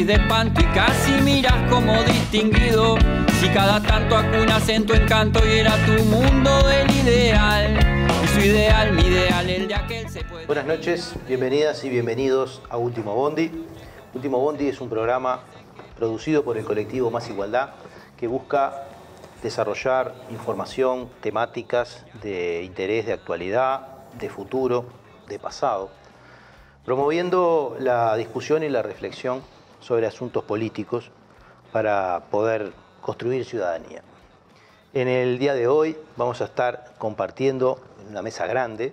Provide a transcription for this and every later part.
morís de espanto y casi miras como distinguido. Si cada tanto acunas en tu encanto y era tu mundo del ideal. Y su ideal, mi ideal, el de aquel se puede. Buenas noches, bienvenidas y bienvenidos a Último Bondi. Último Bondi es un programa producido por el colectivo Más Igualdad que busca desarrollar información, temáticas de interés, de actualidad, de futuro, de pasado, promoviendo la discusión y la reflexión sobre asuntos políticos para poder construir ciudadanía. En el día de hoy vamos a estar compartiendo en una mesa grande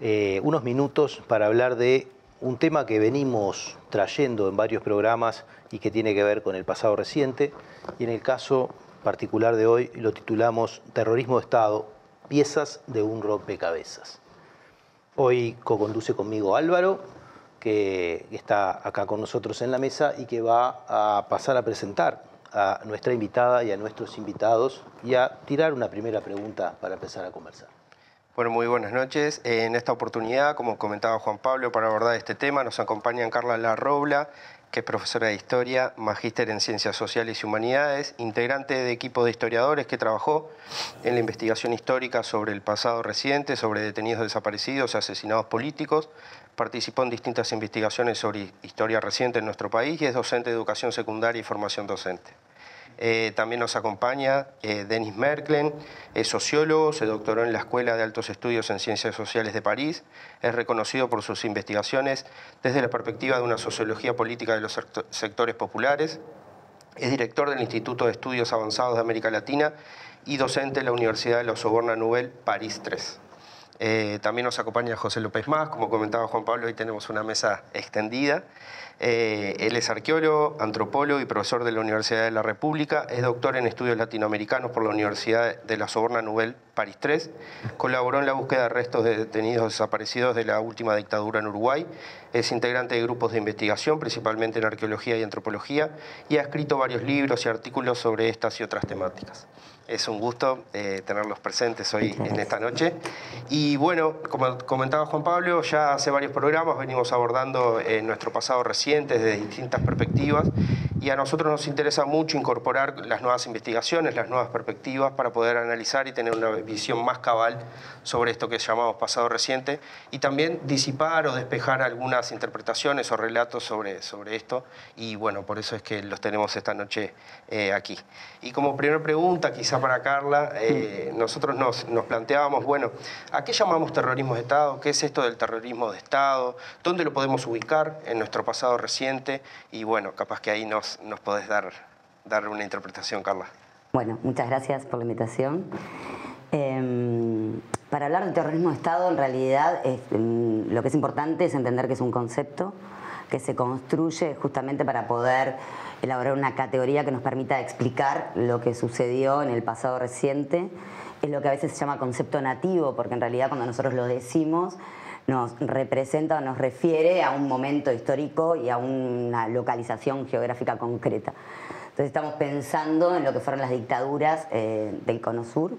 eh, unos minutos para hablar de un tema que venimos trayendo en varios programas y que tiene que ver con el pasado reciente y en el caso particular de hoy lo titulamos Terrorismo de Estado, piezas de un rompecabezas. Hoy co-conduce conmigo Álvaro, que está acá con nosotros en la mesa y que va a pasar a presentar a nuestra invitada y a nuestros invitados y a tirar una primera pregunta para empezar a conversar. Bueno, muy buenas noches. En esta oportunidad, como comentaba Juan Pablo, para abordar este tema nos acompañan Carla Larrobla, que es profesora de Historia, magíster en Ciencias Sociales y Humanidades, integrante de equipo de historiadores que trabajó en la investigación histórica sobre el pasado reciente, sobre detenidos desaparecidos asesinados políticos, participó en distintas investigaciones sobre historia reciente en nuestro país y es docente de educación secundaria y formación docente. Eh, también nos acompaña eh, Denis Merklen, es sociólogo, se doctoró en la Escuela de Altos Estudios en Ciencias Sociales de París, es reconocido por sus investigaciones desde la perspectiva de una sociología política de los sectores populares, es director del Instituto de Estudios Avanzados de América Latina y docente en la Universidad de la Soborna Nouvelle París 3. Eh, también nos acompaña José López Más, como comentaba Juan Pablo, hoy tenemos una mesa extendida. Eh, él es arqueólogo, antropólogo y profesor de la Universidad de la República. Es doctor en estudios latinoamericanos por la Universidad de la Soborna Nouvelle París 3. Colaboró en la búsqueda de restos de detenidos desaparecidos de la última dictadura en Uruguay. Es integrante de grupos de investigación, principalmente en arqueología y antropología, y ha escrito varios libros y artículos sobre estas y otras temáticas. Es un gusto eh, tenerlos presentes hoy en esta noche. Y bueno, como comentaba Juan Pablo, ya hace varios programas venimos abordando eh, nuestro pasado reciente desde distintas perspectivas y a nosotros nos interesa mucho incorporar las nuevas investigaciones, las nuevas perspectivas para poder analizar y tener una visión más cabal sobre esto que llamamos pasado reciente y también disipar o despejar algunas interpretaciones o relatos sobre, sobre esto y bueno, por eso es que los tenemos esta noche eh, aquí. Y como primera pregunta, para Carla, eh, nosotros nos, nos, planteábamos, bueno, ¿a qué llamamos terrorismo de Estado? ¿Qué es esto del terrorismo de Estado? ¿Dónde lo podemos ubicar en nuestro pasado reciente? Y bueno, capaz que ahí nos, nos podés dar, dar una interpretación, Carla. Bueno, muchas gracias por la invitación. Em, para hablar de terrorismo de Estado, en realidad mm, lo que es importante es entender que es un concepto que se construye justamente para poder elaborar una categoría que nos permita explicar lo que sucedió en el pasado reciente. Es lo que a veces se llama concepto nativo, porque en realidad cuando nosotros lo decimos nos representa o nos refiere a un momento histórico y a una localización geográfica concreta. Entonces estamos pensando en lo que fueron las dictaduras eh, del Cono Sur,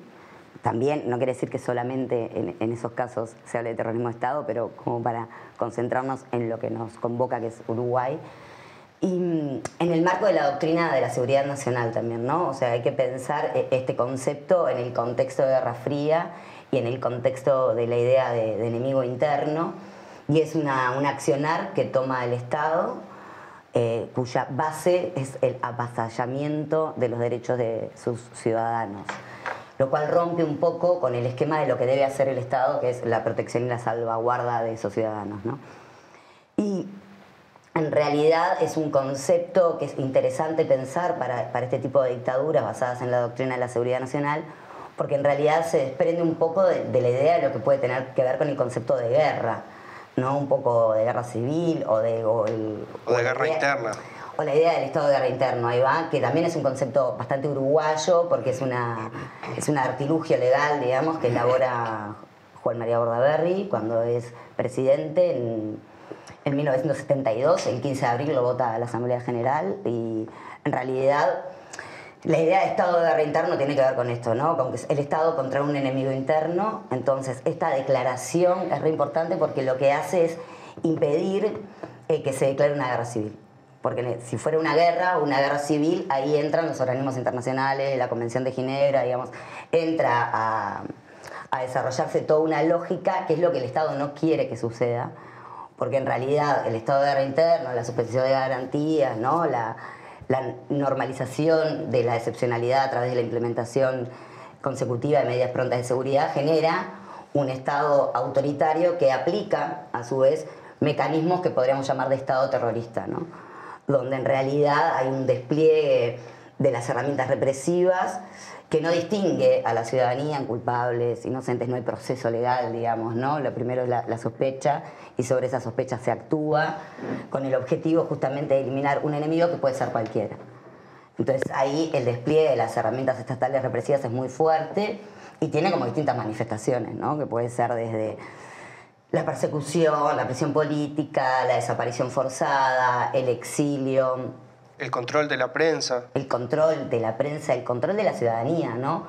también, no quiere decir que solamente en, esos casos se hable de terrorismo de Estado, pero como para concentrarnos en lo que nos convoca, que es Uruguay. Y mm, en el marco de la doctrina de la seguridad nacional también, ¿no? O sea, hay que pensar eh, este concepto en el contexto de Guerra Fría y en el contexto de la idea de, enemigo interno. Y es una, un accionar que toma el Estado, eh, cuya base es el avasallamiento de los derechos de sus ciudadanos lo cual rompe un poco con el esquema de lo que debe hacer el Estado, que es la protección y la salvaguarda de esos ciudadanos. Y en realidad es un concepto que es interesante pensar para, este tipo de dictaduras basadas en la doctrina de la seguridad nacional, porque en realidad se desprende un poco de, la idea de lo que puede tener que ver con el concepto de guerra, ¿no? Un poco de guerra civil o de... O, de guerra interna o la idea del estado de guerra interno, ahí va, que también es un concepto bastante uruguayo porque es una, es un artilugio legal, digamos, que elabora Juan María Bordaberry cuando es presidente en, en 1972, el 15 de abril lo vota la Asamblea General y en realidad la idea de Estado de guerra interno tiene que ver con esto, ¿no? Con el Estado contra un enemigo interno. Entonces, esta declaración es re importante porque lo que hace es impedir eh, que se declare una guerra civil. porque si fuera una guerra, una guerra civil, ahí entran los organismos internacionales, la Convención de Ginebra, digamos, entra a, desarrollarse toda una lógica que es lo que el Estado no quiere que suceda, porque en realidad el estado de guerra interno, la suspensión de garantías, ¿no? la, la normalización de la excepcionalidad a través de la implementación consecutiva de medidas prontas de seguridad genera un Estado autoritario que aplica, a su vez, mecanismos que podríamos llamar de Estado terrorista, ¿no? donde en realidad hay un despliegue de las herramientas represivas que no distingue a la ciudadanía en culpables, inocentes, no hay proceso legal, digamos, ¿no? Lo primero es la, sospecha y sobre esa sospecha se actúa con el objetivo justamente de eliminar un enemigo que puede ser cualquiera. Entonces ahí el despliegue de las herramientas estatales represivas es muy fuerte y tiene como distintas manifestaciones, ¿no? Que puede ser desde la persecución, la presión política, la desaparición forzada, el exilio. El control de la prensa. El control de la prensa, el control de la ciudadanía, ¿no?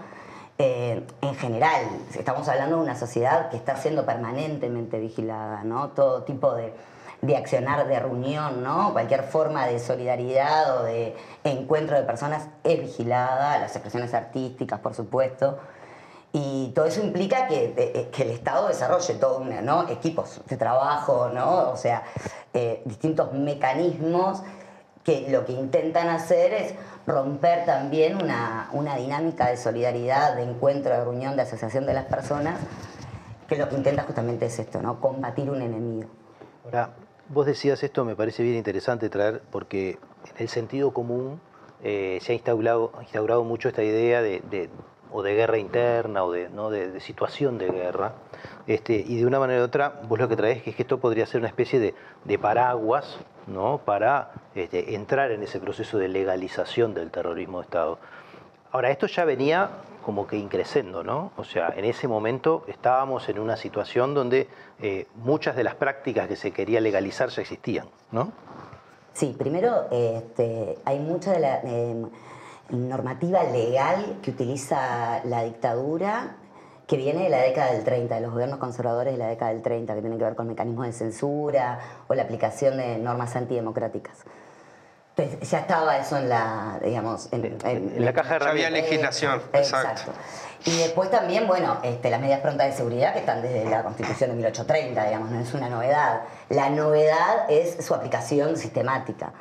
Eh, en general, estamos hablando de una sociedad que está siendo permanentemente vigilada, ¿no? Todo tipo de, de accionar, de reunión, ¿no? Cualquier forma de solidaridad o de encuentro de personas es vigilada, las expresiones artísticas, por supuesto. Y todo eso implica que, eh, que el Estado desarrolle todo ¿no? equipos de trabajo, ¿no? o sea, eh, distintos mecanismos que lo que intentan hacer es romper también una, una, dinámica de solidaridad, de encuentro, de reunión, de asociación de las personas, que lo que intenta justamente es esto, ¿no? combatir un enemigo. Ahora, vos decías esto, me parece bien interesante traer, porque en el sentido común eh, se ha instaurado, instaurado mucho esta idea de o de guerra interna o de, ¿no? de, situación de guerra. Este, y de una manera u otra, vos lo que traes es que esto podría ser una especie de, de paraguas ¿no? para este, entrar en ese proceso de legalización del terrorismo de Estado. Ahora, esto ya venía como que increciendo, ¿no? O sea, en ese momento estábamos en una situación donde eh, muchas de las prácticas que se quería legalizar ya existían, ¿no? Sí, primero este, hay mucha de la... Eh, normativa legal que utiliza la dictadura que viene de la década del 30, de los gobiernos conservadores de la década del 30, que tienen que ver con mecanismos de censura o la aplicación de normas antidemocráticas. Entonces ya estaba eso en la, digamos, en, la caja de había legislación, exacto. Y después también, bueno, este, las medidas prontas de seguridad que están desde la Constitución de 1830, digamos, no es una novedad. La novedad es su aplicación sistemática.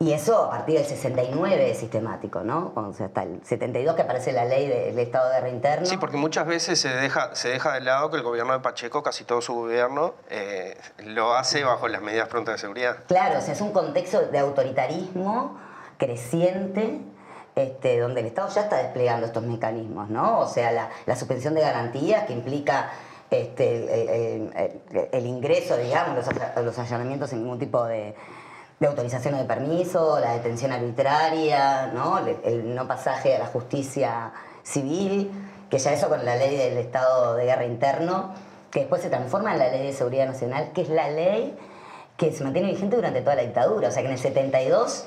Y eso a partir del 69 es sistemático, ¿no? O sea, hasta el 72 que aparece la ley del Estado de reinterno. Sí, porque muchas veces se deja, se deja de lado que el gobierno de Pacheco, casi todo su gobierno, eh, lo hace bajo las medidas prontas de seguridad. Claro, o sea, es un contexto de autoritarismo creciente este, donde el Estado ya está desplegando estos mecanismos, ¿no? O sea, la, suspensión de garantías que implica este, el, ingreso, digamos, los, los allanamientos sin ningún tipo de de autorización de permiso, la detención arbitraria, ¿no? El, no pasaje a la justicia civil, que ya eso con la ley del estado de guerra interno, que después se transforma en la ley de seguridad nacional, que es la ley que se mantiene vigente durante toda la dictadura. O sea que en el 72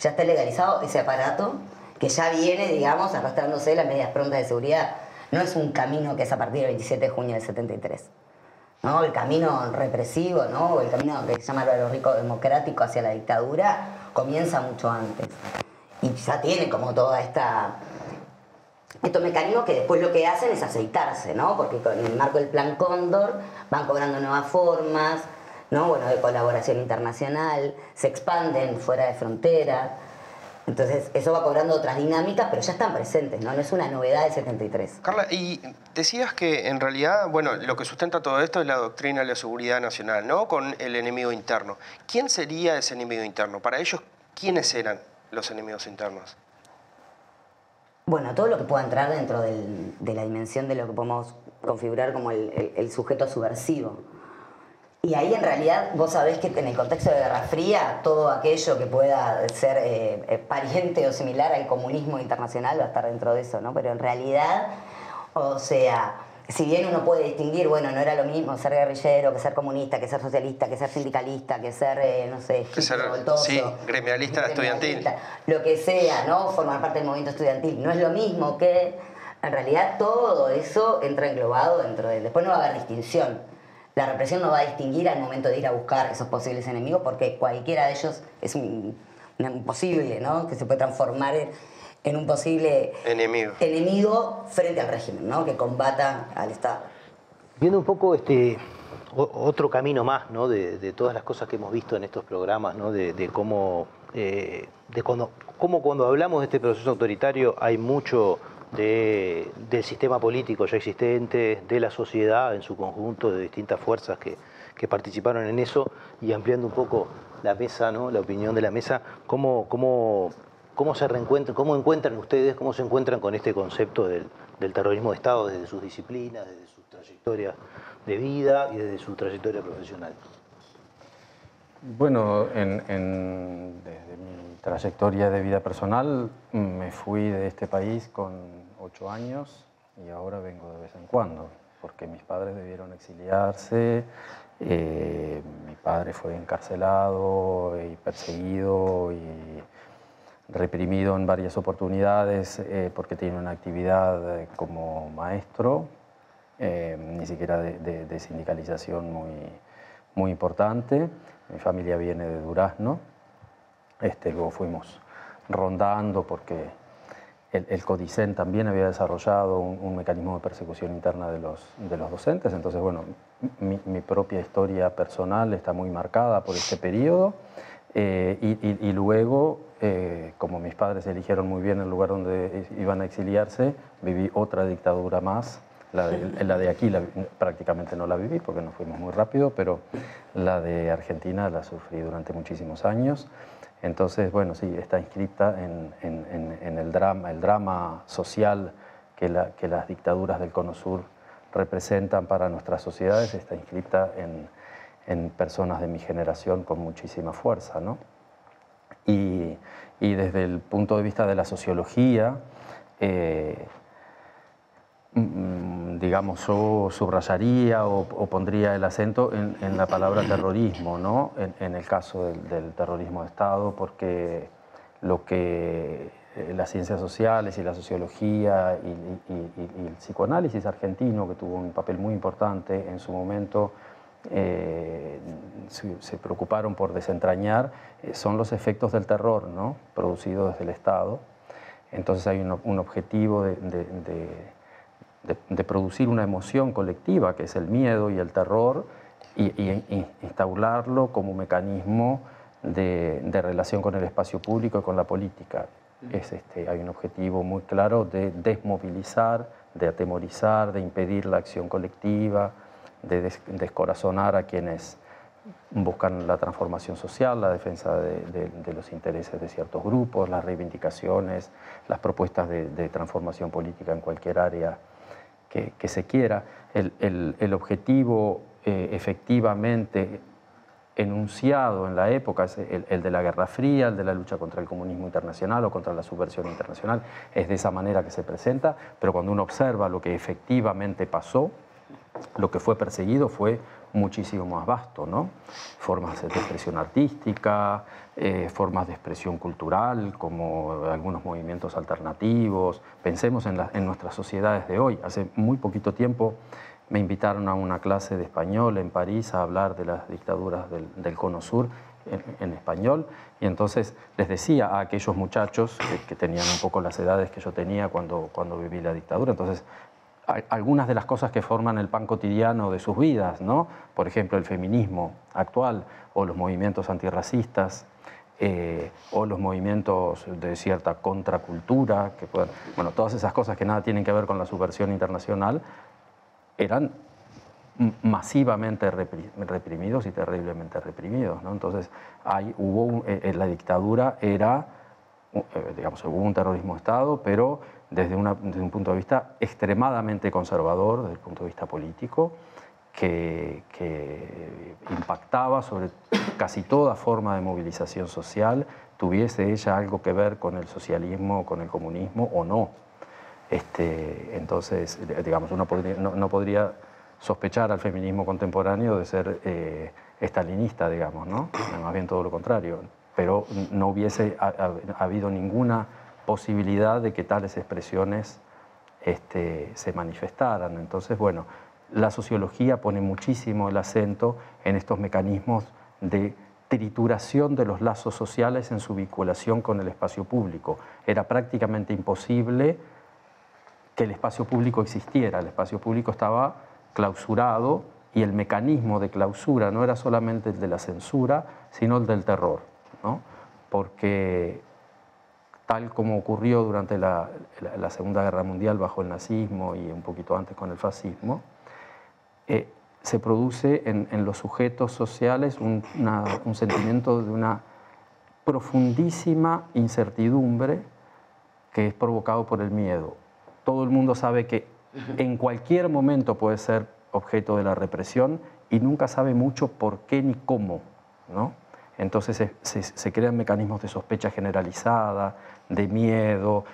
ya está legalizado ese aparato que ya viene, digamos, arrastrándose las medidas prontas de seguridad. No es un camino que es a partir del 27 de junio del 73. ¿No? el camino represivo, ¿no? el camino que se llama lo rico democrático hacia la dictadura, comienza mucho antes. Y ya tiene como toda esta estos mecanismos que después lo que hacen es aceitarse, ¿no? Porque en el marco del Plan Cóndor van cobrando nuevas formas, ¿no? Bueno, de colaboración internacional, se expanden fuera de fronteras. Entonces, eso va cobrando otras dinámicas, pero ya están presentes, ¿no? No es una novedad del 73. Carla, y decías que en realidad, bueno, lo que sustenta todo esto es la doctrina de la seguridad nacional, ¿no? Con el enemigo interno. ¿Quién sería ese enemigo interno? Para ellos, ¿quiénes eran los enemigos internos? Bueno, todo lo que pueda entrar dentro de la dimensión de lo que podemos configurar como el sujeto subversivo. Y ahí en realidad vos sabés que en el contexto de Guerra Fría, todo aquello que pueda ser eh, eh, pariente o similar al comunismo internacional va a estar dentro de eso, ¿no? Pero en realidad, o sea, si bien uno puede distinguir, bueno, no era lo mismo ser guerrillero que ser comunista, que ser socialista, que ser sindicalista, que ser, eh, no sé, que ser, sí, gremialista, estudiantil. Lo que sea, ¿no? Formar parte del movimiento estudiantil. No es lo mismo que, en realidad, todo eso entra englobado dentro de. Después no va a haber distinción la represión no va a distinguir al momento de ir a buscar esos posibles enemigos porque cualquiera de ellos es un, imposible, ¿no? Que se puede transformar en, un posible enemigo. enemigo frente al régimen, ¿no? Que combata al Estado. Viendo un poco este otro camino más, ¿no? De, todas las cosas que hemos visto en estos programas, ¿no? De, cómo, eh, de cuando, cómo cuando hablamos de este proceso autoritario hay mucho del sistema político ya existente, de la sociedad en su conjunto, de distintas fuerzas que, participaron en eso y ampliando un poco la mesa, ¿no? la opinión de la mesa, ¿cómo, cómo, cómo se reencuentran, cómo encuentran ustedes, cómo se encuentran con este concepto del, terrorismo de Estado desde sus disciplinas, desde sus trayectorias de vida y desde su trayectoria profesional? Bueno, en, desde mi trayectoria de vida personal me fui de este país con ocho años y ahora vengo de vez en cuando, porque mis padres debieron exiliarse, eh, mi padre fue encarcelado y perseguido y reprimido en varias oportunidades eh, porque tiene una actividad eh, como maestro, ni siquiera de, sindicalización muy, muy importante. Mi familia viene de Durazno, este, luego fuimos rondando porque el, CODICEN también había desarrollado un, mecanismo de persecución interna de los, de los docentes, entonces, bueno, mi, propia historia personal está muy marcada por este periodo. Eh, y, luego, eh, como mis padres eligieron muy bien el lugar donde iban a exiliarse, viví otra dictadura más. La de, la de aquí prácticamente no la viví porque nos fuimos muy rápido, pero la de Argentina la sufrí durante muchísimos años. Entonces, bueno, sí, está inscrita en, el, drama, el drama social que, las dictaduras del Cono Sur representan para nuestras sociedades, está inscrita en, personas de mi generación con muchísima fuerza. ¿no? Y, desde el punto de vista de la sociología, eh, digamos, yo subrayaría o, pondría el acento en, la palabra terrorismo, ¿no? en, el caso del, terrorismo de Estado, porque lo que eh, las ciencias sociales y la sociología y, el psicoanálisis argentino, que tuvo un papel muy importante en su momento, eh, se, preocuparon por desentrañar, eh, son los efectos del terror, ¿no? producido desde el Estado. Entonces hay un, objetivo de de, producir una emoción colectiva, que es el miedo y el terror, y, instaurarlo como mecanismo de, relación con el espacio público y con la política. Es este, hay un objetivo muy claro de desmovilizar, de atemorizar, de impedir la acción colectiva, de descorazonar a quienes buscan la transformación social, la defensa de, los intereses de ciertos grupos, las reivindicaciones, las propuestas de transformación política en cualquier área que, se quiera. El, objetivo eh, efectivamente enunciado en la época es el, de la Guerra Fría, el de la lucha contra el comunismo internacional o contra la subversión internacional, es de esa manera que se presenta, pero cuando uno observa lo que efectivamente pasó, lo que fue perseguido fue muchísimo más vasto, ¿no? Formas de expresión artística, eh, formas de expresión cultural, como algunos movimientos alternativos. Pensemos en, nuestras sociedades de hoy. Hace muy poquito tiempo me invitaron a una clase de español en París a hablar de las dictaduras del, Cono Sur en, español y entonces les decía a aquellos muchachos que, tenían un poco las edades que yo tenía cuando, cuando viví la dictadura, entonces algunas de las cosas que forman el pan cotidiano de sus vidas, ¿no? Por ejemplo, el feminismo actual o los movimientos antirracistas. Eh, o los movimientos de cierta contracultura, que bueno, todas esas cosas que nada tienen que ver con la subversión internacional, eran masivamente reprimidos y terriblemente reprimidos. ¿no? Entonces, hay, hubo eh, la dictadura era, eh, digamos, hubo un terrorismo de Estado, pero desde, un punto de vista extremadamente conservador, desde el punto de vista político, que, impactaba sobre casi toda forma de movilización social, tuviese ella algo que ver con el socialismo, con el comunismo o no. Este, entonces, digamos, uno no, podría sospechar al feminismo contemporáneo de ser eh, estalinista, digamos, ¿no? Más bien todo lo contrario. Pero no hubiese habido ninguna posibilidad de que tales expresiones este, se manifestaran. Entonces, bueno, la sociología pone muchísimo el acento en estos mecanismos de trituración de los lazos sociales en su vinculación con el espacio público. Era prácticamente imposible que el espacio público existiera. El espacio público estaba clausurado y el mecanismo de clausura no era solamente el de la censura, sino el del terror. ¿no? Porque tal como ocurrió durante la, Segunda Guerra Mundial bajo el nazismo y un poquito antes con el fascismo, eh, se produce en, los sujetos sociales un, un sentimiento de una profundísima incertidumbre que es provocado por el miedo. Todo el mundo sabe que en cualquier momento puede ser objeto de la represión y nunca sabe mucho por qué ni cómo. ¿no? Entonces se, crean mecanismos de sospecha generalizada, de miedo,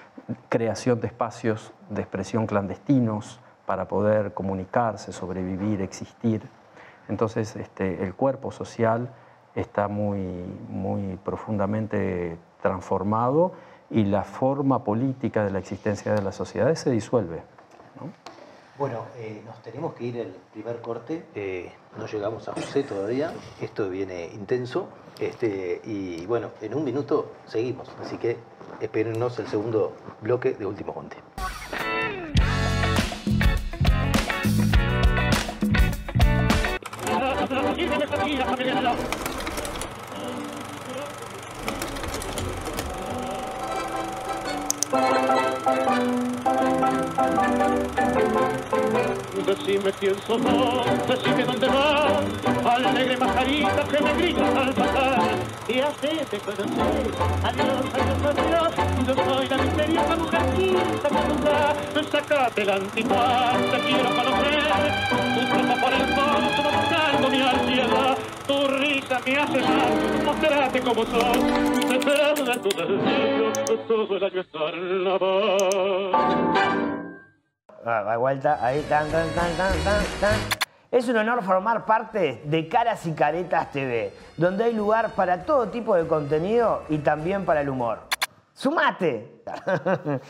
creación de espacios de expresión clandestinos para poder comunicarse, sobrevivir, existir. Entonces este, el cuerpo social está muy, muy profundamente transformado y la forma política de la existencia de las sociedades se disuelve. Bueno, eh, nos tenemos que ir al primer corte. Eh, no llegamos a José todavía. Esto viene intenso. Este, y bueno, en un minuto seguimos. Así que espérennos el segundo bloque de Último Monte. Decime quién sos vos, decime dónde vas, alegre mascarita que me gritas al pasar. Y hacete conocer, adiós, adiós, adiós, yo soy la misteriosa mujercita nunca sacate la antigua, te quiero conocer, tu ropa por el fondo buscando mi ansiedad, tu risa me hace mal, mostrate como sos, te espero de tu deseo, todo el año estar en la paz. Ah, vuelta, ahí, tan, tan, tan, tan, tan, tan. Es un honor formar parte de Caras y Caretas TV, donde hay lugar para todo tipo de contenido y también para el humor. ¡Sumate!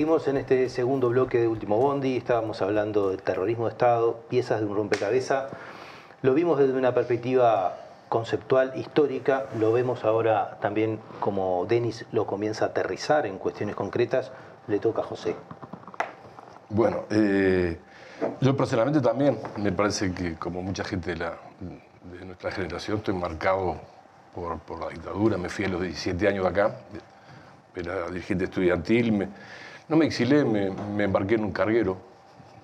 Seguimos en este segundo bloque de Último Bondi, estábamos hablando del terrorismo de Estado, piezas de un rompecabezas. Lo vimos desde una perspectiva conceptual, histórica, lo vemos ahora también como Denis lo comienza a aterrizar en cuestiones concretas, le toca a José. Bueno, eh, yo personalmente también me parece que como mucha gente de, nuestra generación estoy marcado por, la dictadura, me fui a los 17 años de acá, era dirigente estudiantil, no me exilé, me, embarqué en un carguero.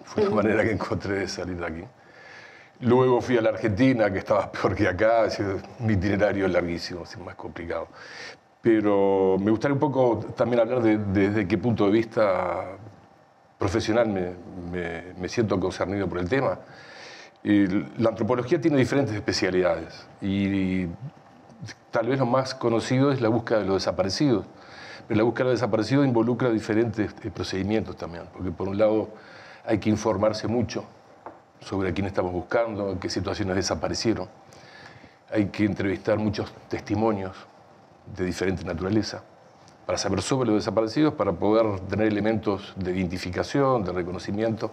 Fue la manera que encontré de salir de aquí. Luego fui a la Argentina, que estaba peor que acá, mi itinerario es larguísimo, es más complicado. Pero me gustaría un poco también hablar de, desde qué punto de vista profesional me, siento concernido por el tema. la antropología tiene diferentes especialidades y tal vez lo más conocido es la búsqueda de los desaparecidos. La búsqueda de desaparecido involucra diferentes eh, procedimientos también, porque por un lado hay que informarse mucho sobre a quién estamos buscando, en qué situaciones desaparecieron. Hay que entrevistar muchos testimonios de diferente naturaleza para saber sobre los desaparecidos, para poder tener elementos de identificación, de reconocimiento.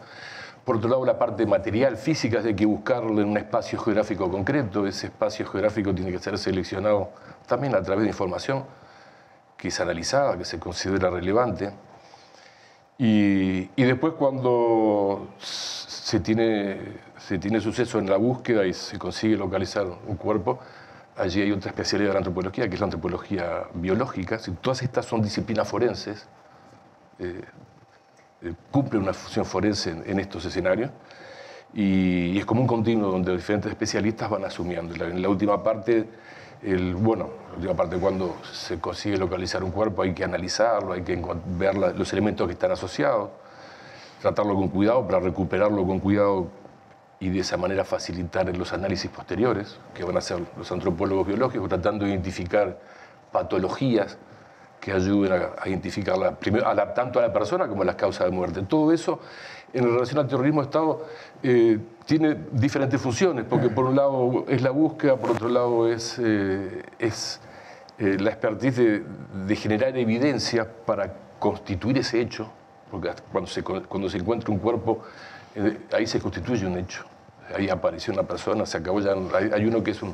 Por otro lado, la parte material, física, hay que buscarlo en un espacio geográfico concreto. Ese espacio geográfico tiene que ser seleccionado también a través de información que es analizada, que se considera relevante. Y, después cuando se tiene, se tiene suceso en la búsqueda y se consigue localizar un cuerpo, allí hay otra especialidad de la antropología, que es la antropología biológica. todas estas son disciplinas forenses, eh, eh, cumplen una función forense en, estos escenarios. Y, es como un continuo donde diferentes especialistas van asumiendo. En la última parte el, bueno, aparte cuando se consigue localizar un cuerpo hay que analizarlo, hay que ver los elementos que están asociados, tratarlo con cuidado para recuperarlo con cuidado y de esa manera facilitar los análisis posteriores que van a hacer los antropólogos biológicos, tratando de identificar patologías que ayuden a, identificarla, primero, tanto a la persona como a las causas de muerte. Todo eso, en relación al terrorismo de Estado, eh, tiene diferentes funciones, porque por un lado es la búsqueda, por otro lado es, eh, es eh, la expertise de, generar evidencia para constituir ese hecho, porque cuando se, cuando se encuentra un cuerpo, ahí se constituye un hecho. Ahí apareció una persona, se acabó ya. Hay, uno que es un,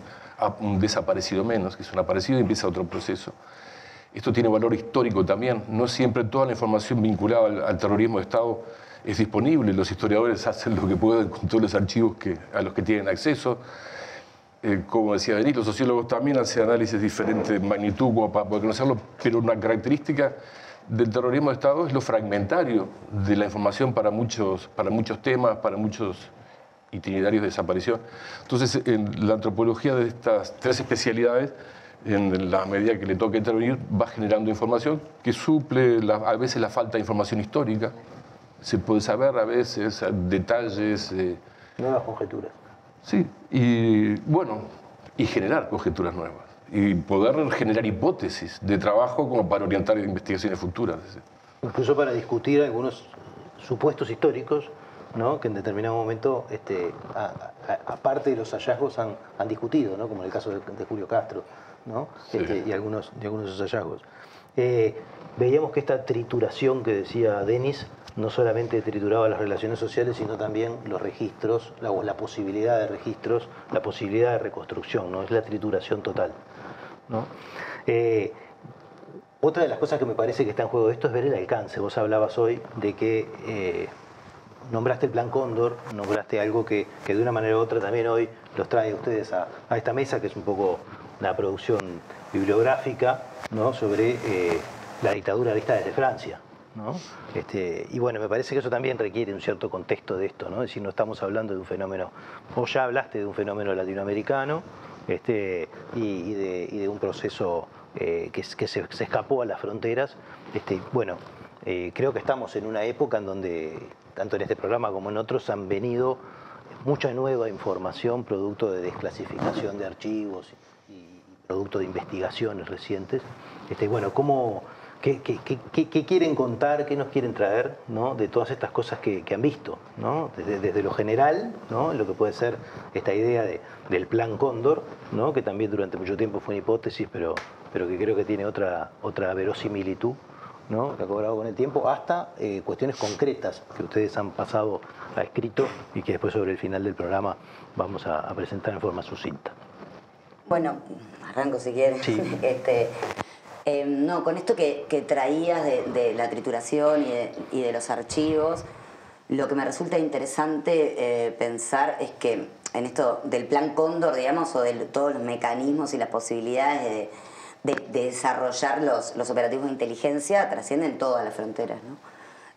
un desaparecido menos, que es un aparecido y empieza otro proceso. Esto tiene valor histórico también. No siempre toda la información vinculada al, terrorismo de Estado es disponible. Los historiadores hacen lo que pueden con todos los archivos que, a los que tienen acceso. Eh, como decía Denis, los sociólogos también hacen análisis diferentes de magnitud para poder conocerlo, pero una característica del terrorismo de Estado es lo fragmentario de la información para muchos, para muchos temas, para muchos itinerarios de desaparición. Entonces, en la antropología de estas tres especialidades, en la medida que le toque intervenir, va generando información que suple a veces la falta de información histórica. Se puede saber a veces detalles. Eh, nuevas conjeturas. Sí, y bueno, y generar conjeturas nuevas. Y poder generar hipótesis de trabajo como para orientar investigaciones futuras. Incluso para discutir algunos supuestos históricos ¿no? que en determinado momento, este, aparte de los hallazgos, han, han discutido, ¿no? como en el caso de Julio Castro. Este, y, algunos, de algunos de esos hallazgos. Eh, veíamos que esta trituración que decía Denis no solamente trituraba las relaciones sociales, sino también los registros, la, la posibilidad de registros, la posibilidad de reconstrucción, ¿no? Es la trituración total. Eh, otra de las cosas que me parece que está en juego de esto es ver el alcance. Vos hablabas hoy de que eh, nombraste el Plan Cóndor, nombraste algo que, de una manera u otra también hoy los trae ustedes a, a esta mesa, que es un poco una producción bibliográfica ¿no? sobre eh, la dictadura vista desde Francia. ¿no? Este, y bueno, me parece que eso también requiere un cierto contexto de esto, ¿no? es decir, no estamos hablando de un fenómeno, vos ya hablaste de un fenómeno latinoamericano este, y, de, un proceso eh, que, se, escapó a las fronteras. Este, bueno, eh, creo que estamos en una época en donde, tanto en este programa como en otros, han venido mucha nueva información producto de desclasificación de archivos producto de investigaciones recientes. Este, bueno, ¿cómo, qué, quieren contar, qué nos quieren traer ¿no? de todas estas cosas que, han visto? ¿no? Desde, lo general, ¿no? lo que puede ser esta idea de, del plan Cóndor, ¿no? que también durante mucho tiempo fue una hipótesis, pero, pero que creo que tiene otra, otra verosimilitud. ¿no? que ha cobrado con el tiempo, hasta eh, cuestiones concretas que ustedes han pasado a escrito y que después sobre el final del programa vamos a, a presentar en forma sucinta. Bueno, arranco si quieres. Este, eh, no, con esto que, traías de, la trituración y de, los archivos, lo que me resulta interesante eh, pensar es que en esto del plan Cóndor, digamos, o de todos los mecanismos y las posibilidades de, desarrollar los, los, operativos de inteligencia trascienden todas las fronteras, ¿no?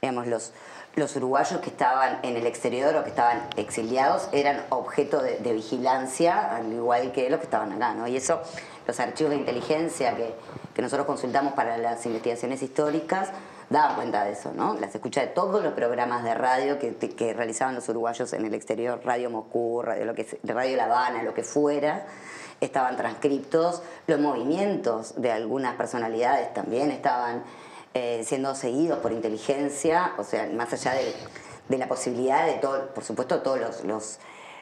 Digamos, los, los uruguayos que estaban en el exterior o que estaban exiliados eran objeto de, vigilancia, al igual que los que estaban acá, ¿no? Y eso, los archivos de inteligencia que, nosotros consultamos para las investigaciones históricas, daban cuenta de eso, ¿no? Las escuchas de todos los programas de radio que, que, realizaban los uruguayos en el exterior, Radio Moscú, Radio, lo que, Radio La Habana, lo que fuera, estaban transcriptos, los movimientos de algunas personalidades también estaban eh, siendo seguidos por inteligencia, o sea, más allá de, la posibilidad de todo, por supuesto, todos los,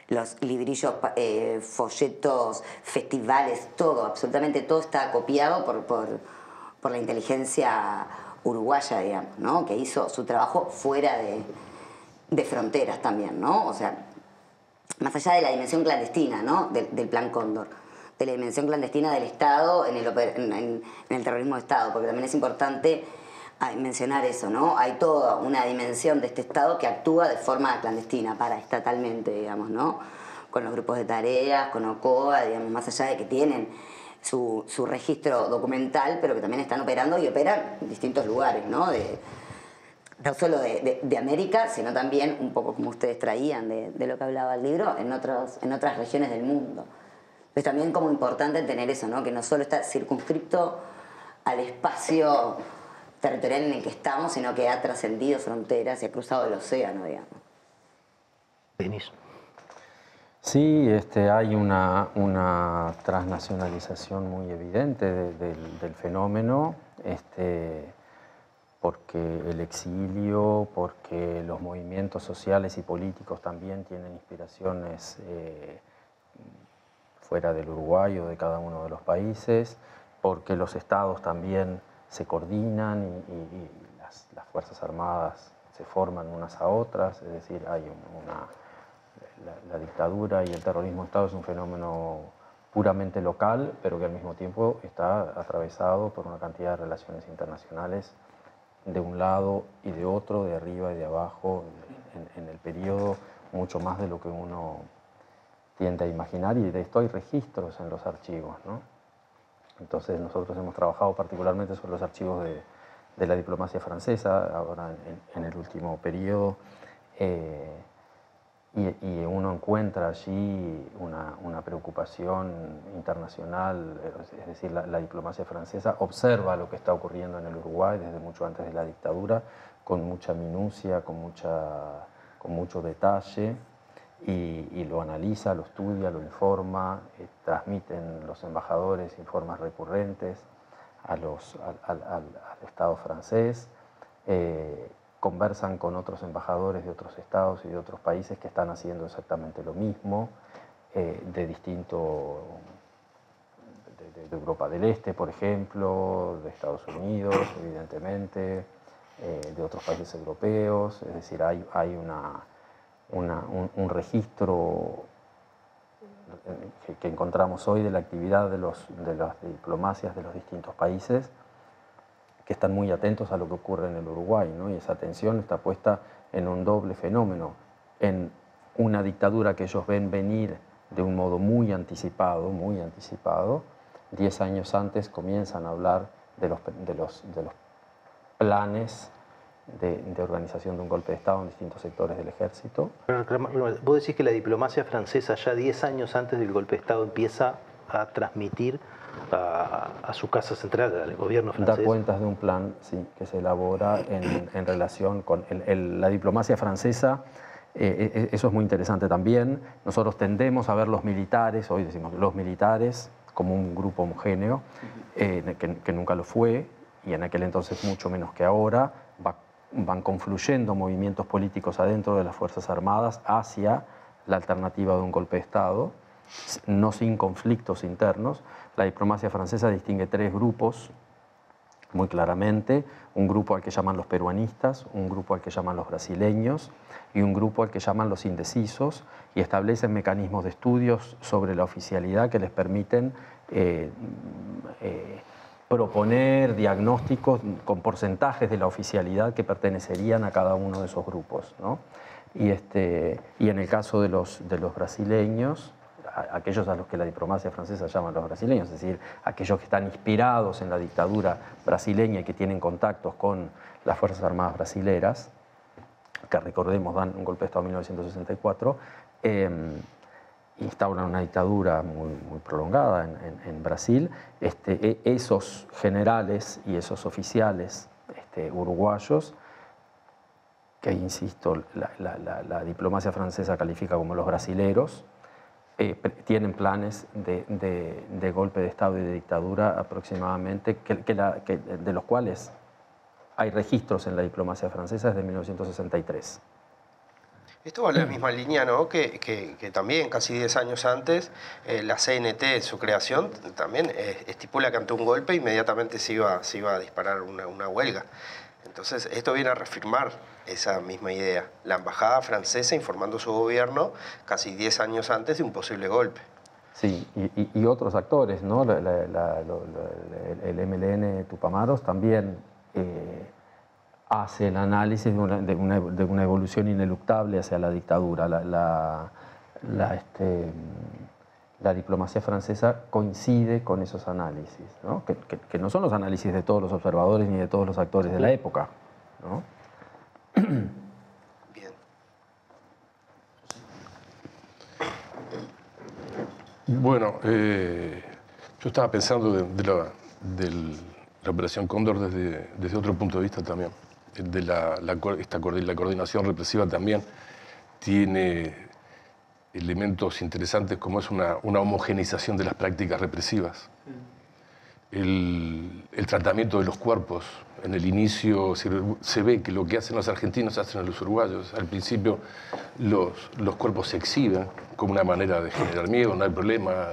los, librillos, eh, folletos, festivales, todo, absolutamente todo está copiado por, la inteligencia uruguaya, digamos, ¿no? que hizo su trabajo fuera de, fronteras también, ¿no? O sea, más allá de la dimensión clandestina, ¿no? Del, plan Cóndor, de la dimensión clandestina del Estado en el, en el terrorismo de Estado, porque también es importante mencionar eso, ¿no? Hay toda una dimensión de este Estado que actúa de forma clandestina, paraestatalmente, digamos, ¿no? Con los grupos de tareas, con OCOA, digamos, más allá de que tienen su, registro documental, pero que también están operando y operan en distintos lugares, ¿no? No solo de, América, sino también, un poco como ustedes traían de, lo que hablaba el libro, en, otros, en otras regiones del mundo. Es también como importante tener eso, ¿no? Que no solo está circunscripto al espacio territorial en el que estamos, sino que ha trascendido fronteras y ha cruzado el océano, digamos. Denis. Sí, este, hay una, una transnacionalización muy evidente de- del, del fenómeno, este, porque el exilio, porque los movimientos sociales y políticos también tienen inspiraciones eh, fuera del Uruguay o de cada uno de los países, porque los estados también se coordinan y, las, Fuerzas Armadas se forman unas a otras, es decir, hay un- una, la, dictadura y el terrorismo Estado es un fenómeno puramente local, pero que al mismo tiempo está atravesado por una cantidad de relaciones internacionales de un lado y de otro, de arriba y de abajo, en, en el periodo, mucho más de lo que uno tiende a imaginar, y de esto hay registros en los archivos. ¿no? Entonces nosotros hemos trabajado particularmente sobre los archivos de, de la diplomacia francesa, ahora en, en el último periodo, eh, y, y uno encuentra allí una, una preocupación internacional, es decir, la, la diplomacia francesa observa lo que está ocurriendo en el Uruguay desde mucho antes de la dictadura, con mucha minucia, con, mucha, con mucho detalle, y, y lo analiza, lo estudia, lo informa, eh, transmiten los embajadores informes recurrentes a los, al, al- al- al Estado francés, eh, conversan con otros embajadores de otros estados y de otros países que están haciendo exactamente lo mismo, eh, de distinto, de, de- Europa del Este, por ejemplo, de Estados Unidos, evidentemente, eh, de otros países europeos, es decir, hay, hay una, un, registro que, que encontramos hoy de la actividad de, los, de las diplomacias de los distintos países que están muy atentos a lo que ocurre en el Uruguay, ¿no? y esa atención está puesta en un doble fenómeno, en una dictadura que ellos ven venir de un modo muy anticipado, muy anticipado. Diez años antes comienzan a hablar de los, de los, de los planes de, de organización de un golpe de Estado en distintos sectores del ejército. Pero, Vos decís que la diplomacia francesa ya 10 años antes del golpe de Estado empieza a transmitir a, a su casa central, al gobierno da francés. cuentas de un plan sí, que se elabora en, en relación con el- el- la diplomacia francesa. eh, eh, eso es muy interesante también. Nosotros tendemos a ver los militares, hoy decimos los militares, como un grupo homogéneo, eh, que, que nunca lo fue, y en aquel entonces mucho menos que ahora. Va- van confluyendo movimientos políticos adentro de las Fuerzas Armadas hacia la alternativa de un golpe de Estado, no sin conflictos internos. La diplomacia francesa distingue tres grupos muy claramente, un grupo al que llaman los peruanistas, un grupo al que llaman los brasileños y un grupo al que llaman los indecisos y establecen mecanismos de estudios sobre la oficialidad que les permiten eh, eh, proponer diagnósticos con porcentajes de la oficialidad que pertenecerían a cada uno de esos grupos. ¿no? Y, este, y en el caso de los, de los brasileños, aquellos a los que la diplomacia francesa llama los brasileños, es decir, aquellos que están inspirados en la dictadura brasileña y que tienen contactos con las Fuerzas Armadas brasileras, que recordemos dan un golpe de Estado en 1964, eh, instauran una dictadura muy, prolongada en, Brasil, este, e- esos generales y esos oficiales este, uruguayos, que insisto, la, diplomacia francesa califica como los brasileros, eh, tienen planes de, golpe de Estado y de dictadura aproximadamente, que, que- de los cuales hay registros en la diplomacia francesa desde 1963. Esto va en la misma línea, ¿no? Que, que- que también, casi 10 años antes, eh, la CNT en su creación también eh, estipula que ante un golpe inmediatamente se iba, se iba a disparar una, una huelga. Entonces, esto viene a reafirmar esa misma idea. La embajada francesa informando a su gobierno casi 10 años antes de un posible golpe. Sí, y, y- y otros actores, ¿no? La- la- la- el MLN Tupamaros también eh, hace el análisis de una, de una- de una evolución ineluctable hacia la dictadura. La, la- la, este, la diplomacia francesa coincide con esos análisis, ¿no? Que, que- que no son los análisis de todos los observadores ni de todos los actores de la época. ¿no? Bien. Bueno, eh, yo estaba pensando de, de la, Operación Cóndor desde, desde otro punto de vista también. De la, la esta, la coordinación represiva también tiene, elementos interesantes como es una, una homogenización de las prácticas represivas. El, tratamiento de los cuerpos. En el inicio se, ve que lo que hacen los argentinos hacen los uruguayos. Al principio los, los cuerpos se exhiben como una manera de generar miedo, no hay problema.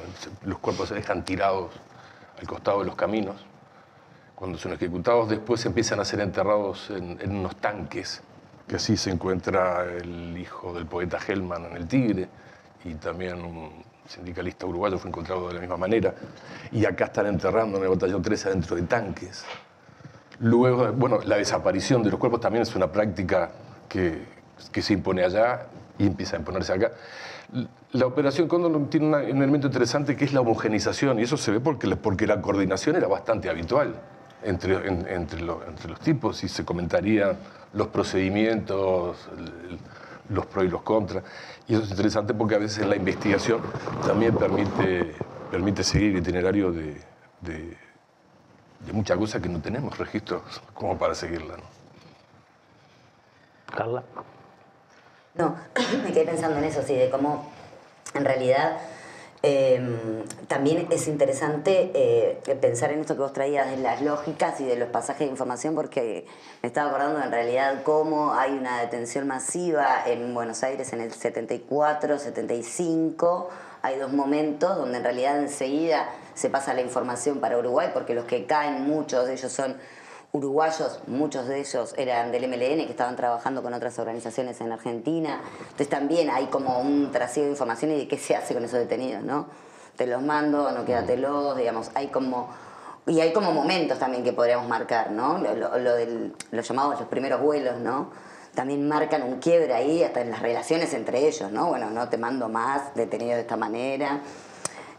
Los cuerpos se dejan tirados al costado de los caminos. Cuando son ejecutados, después empiezan a ser enterrados en, en unos tanques, que así se encuentra el hijo del poeta Hellman en El Tigre, y también un sindicalista uruguayo fue encontrado de la misma manera. Y acá están enterrando en el batallón 13 adentro de tanques. Luego, bueno, la desaparición de los cuerpos también es una práctica que, que se impone allá y empieza a imponerse acá. La operación Cóndor tiene un elemento interesante que es la homogenización, y eso se ve porque, porque la coordinación era bastante habitual entre, en- entre, lo- entre los tipos y se comentarían los procedimientos, los pros y los contras. Y eso es interesante porque a veces la investigación también permite, permite seguir el itinerario de, de, de muchas cosas que no tenemos registros como para seguirla. ¿no? Carla. No, me quedé pensando en eso, sí, de cómo en realidad eh, también es interesante eh, pensar en esto que vos traías de las lógicas y de los pasajes de información, porque me estaba acordando en realidad cómo hay una detención masiva en Buenos Aires en el 74, 75. Hay dos momentos donde en realidad enseguida se pasa la información para Uruguay, porque los que caen, muchos de ellos son uruguayos, muchos de ellos eran del MLN que estaban trabajando con otras organizaciones en Argentina. Entonces también hay como un trasiego de información y de qué se hace con esos detenidos, ¿no? Te los mando, no quédatelos, digamos, hay como... Y hay como momentos también que podríamos marcar, ¿no? Lo, del- los llamados los primeros vuelos, ¿no? También marcan un quiebre ahí, hasta en las relaciones entre ellos, ¿no? Bueno, no te mando más detenido de esta manera.